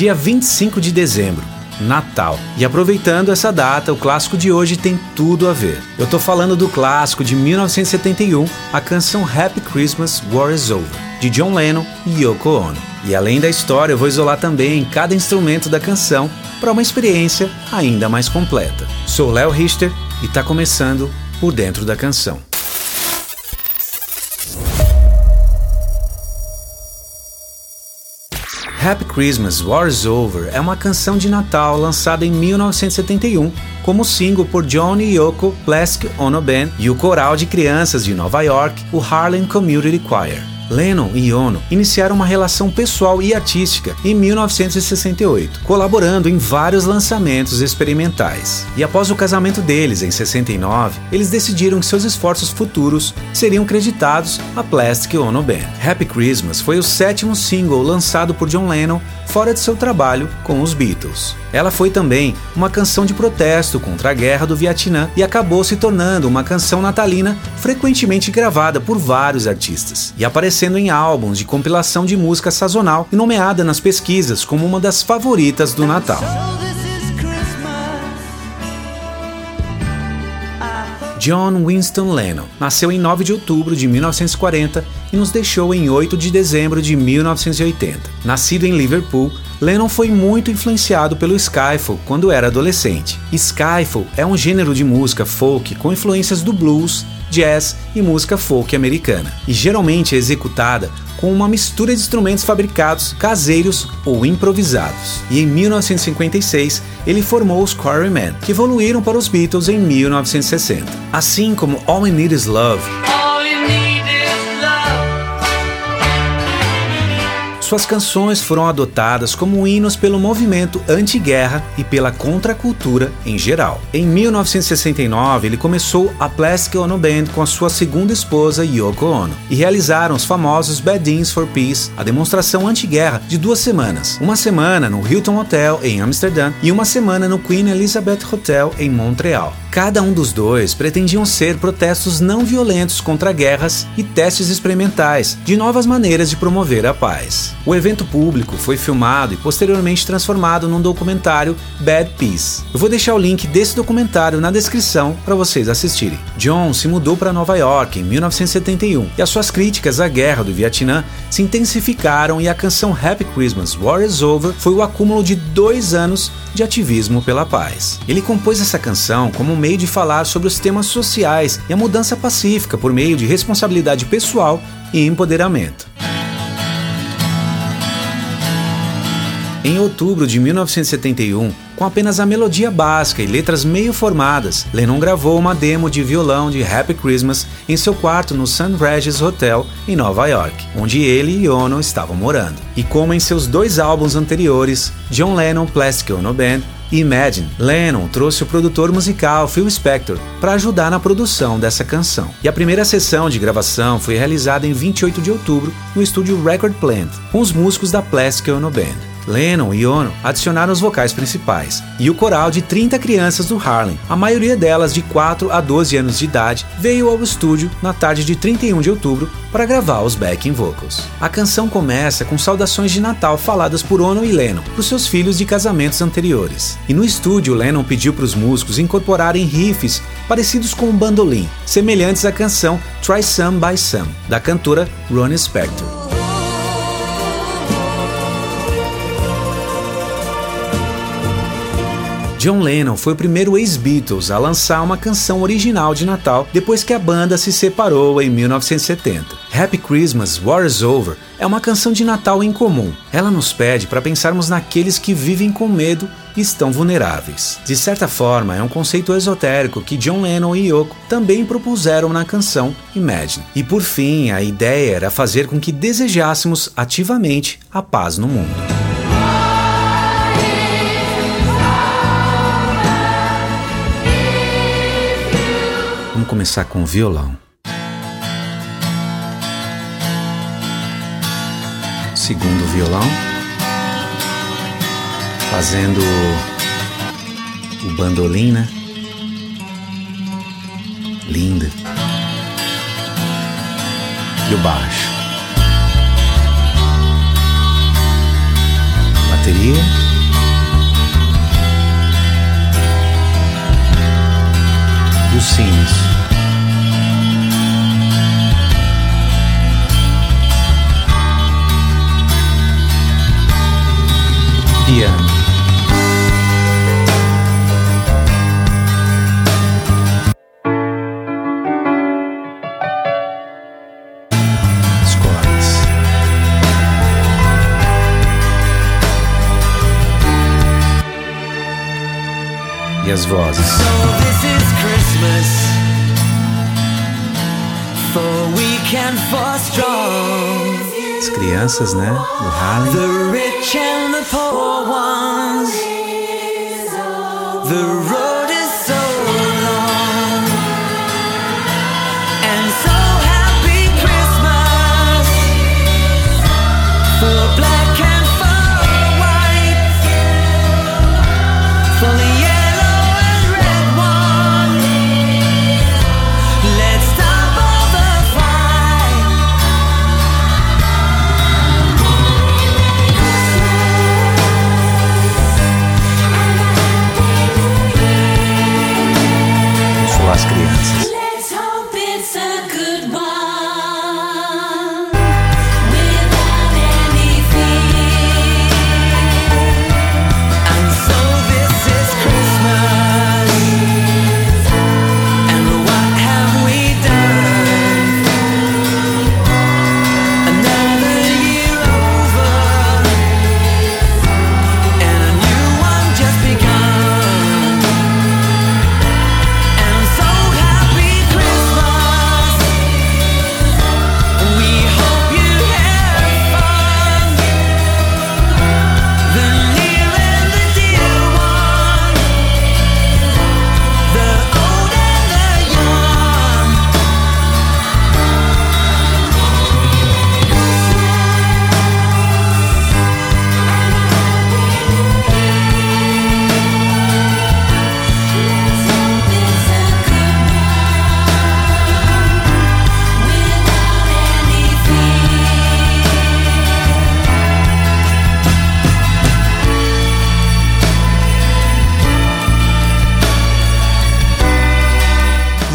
Dia 25 de dezembro, Natal. E aproveitando essa data, o clássico de hoje tem tudo a ver. Eu tô falando do clássico de 1971, a canção Happy Christmas, War is Over, de John Lennon e Yoko Ono. E além da história, eu vou isolar também cada instrumento da canção para uma experiência ainda mais completa. Sou Léo Richter e tá começando por dentro da canção. Happy Christmas, War is Over é uma canção de Natal lançada em 1971 como single por Johnny e Yoko Plastic Ono Band e o coral de crianças de Nova York, o Harlem Community Choir. Lennon e Ono iniciaram uma relação pessoal e artística em 1968, colaborando em vários lançamentos experimentais. E após o casamento deles em 69, eles decidiram que seus esforços futuros seriam creditados à Plastic Ono Band. Happy Christmas foi o sétimo single lançado por John Lennon fora de seu trabalho com os Beatles. Ela foi também uma canção de protesto contra a guerra do Vietnã e acabou se tornando uma canção natalina frequentemente gravada por vários artistas e aparecendo em álbuns de compilação de música sazonal e nomeada nas pesquisas como uma das favoritas do Natal. John Winston Lennon nasceu em 9 de outubro de 1940 e nos deixou em 8 de dezembro de 1980. Nascido em Liverpool, Lennon foi muito influenciado pelo skiffle quando era adolescente. Skiffle é um gênero de música folk com influências do blues, jazz e música folk americana, e geralmente é executada com uma mistura de instrumentos fabricados caseiros ou improvisados. E em 1956, ele formou os Quarrymen, que evoluíram para os Beatles em 1960. Assim como All We Need Is Love, Suas canções foram adotadas como hinos pelo movimento anti-guerra e pela contracultura em geral. Em 1969, ele começou a Plastic Ono Band com a sua segunda esposa Yoko Ono e realizaram os famosos Bad for Peace, a demonstração anti-guerra de duas semanas. Uma semana no Hilton Hotel em Amsterdã e uma semana no Queen Elizabeth Hotel em Montreal. Cada um dos dois pretendiam ser protestos não violentos contra guerras e testes experimentais de novas maneiras de promover a paz. O evento público foi filmado e posteriormente transformado num documentário Bad Peace. Eu vou deixar o link desse documentário na descrição para vocês assistirem. John se mudou para Nova York em 1971 e as suas críticas à guerra do Vietnã se intensificaram e a canção Happy Christmas War is Over foi o acúmulo de dois anos de ativismo pela paz. Ele compôs essa canção como um meio de falar sobre os temas sociais e a mudança pacífica por meio de responsabilidade pessoal e empoderamento. Em outubro de 1971, com apenas a melodia básica e letras meio formadas, Lennon gravou uma demo de violão de Happy Christmas em seu quarto no St. Regis Hotel, em Nova York, onde ele e Ono estavam morando. E como em seus dois álbuns anteriores, John Lennon Plastic Ono Band e Imagine, Lennon trouxe o produtor musical Phil Spector para ajudar na produção dessa canção. E a primeira sessão de gravação foi realizada em 28 de outubro no estúdio Record Plant, com os músicos da Plastic Ono Band. Lennon e Ono adicionaram os vocais principais, e o coral de 30 crianças do Harlem, a maioria delas de 4 a 12 anos de idade, veio ao estúdio na tarde de 31 de outubro para gravar os backing vocals. A canção começa com saudações de Natal faladas por Ono e Lennon para os seus filhos de casamentos anteriores. E no estúdio, Lennon pediu para os músicos incorporarem riffs parecidos com o bandolim, semelhantes à canção Try Some by Some, da cantora Ronnie Spector. John Lennon foi o primeiro ex-Beatles a lançar uma canção original de Natal depois que a banda se separou em 1970. Happy Christmas, War is Over é uma canção de Natal incomum. Ela nos pede para pensarmos naqueles que vivem com medo e estão vulneráveis. De certa forma, é um conceito esotérico que John Lennon e Yoko também propuseram na canção Imagine. E por fim, a ideia era fazer com que desejássemos ativamente a paz no mundo. Começar com o violão. Segundo violão, fazendo o bandolim, né? Linda. E o baixo. seria? E os sinos? E as vozes. As crianças, né? Do Harlem. The rich and the poor ones. The Podcast.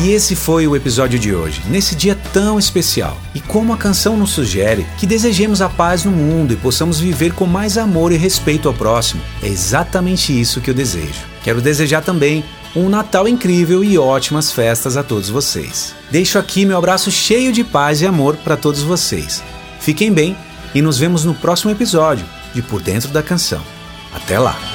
Esse foi o episódio de hoje, nesse dia tão especial. E como a canção nos sugere, que desejemos a paz no mundo e possamos viver com mais amor e respeito ao próximo. É exatamente isso que eu desejo. Quero desejar também um Natal incrível e ótimas festas a todos vocês. Deixo aqui meu abraço cheio de paz e amor para todos vocês. Fiquem bem e nos vemos no próximo episódio de Por Dentro da Canção. Até lá!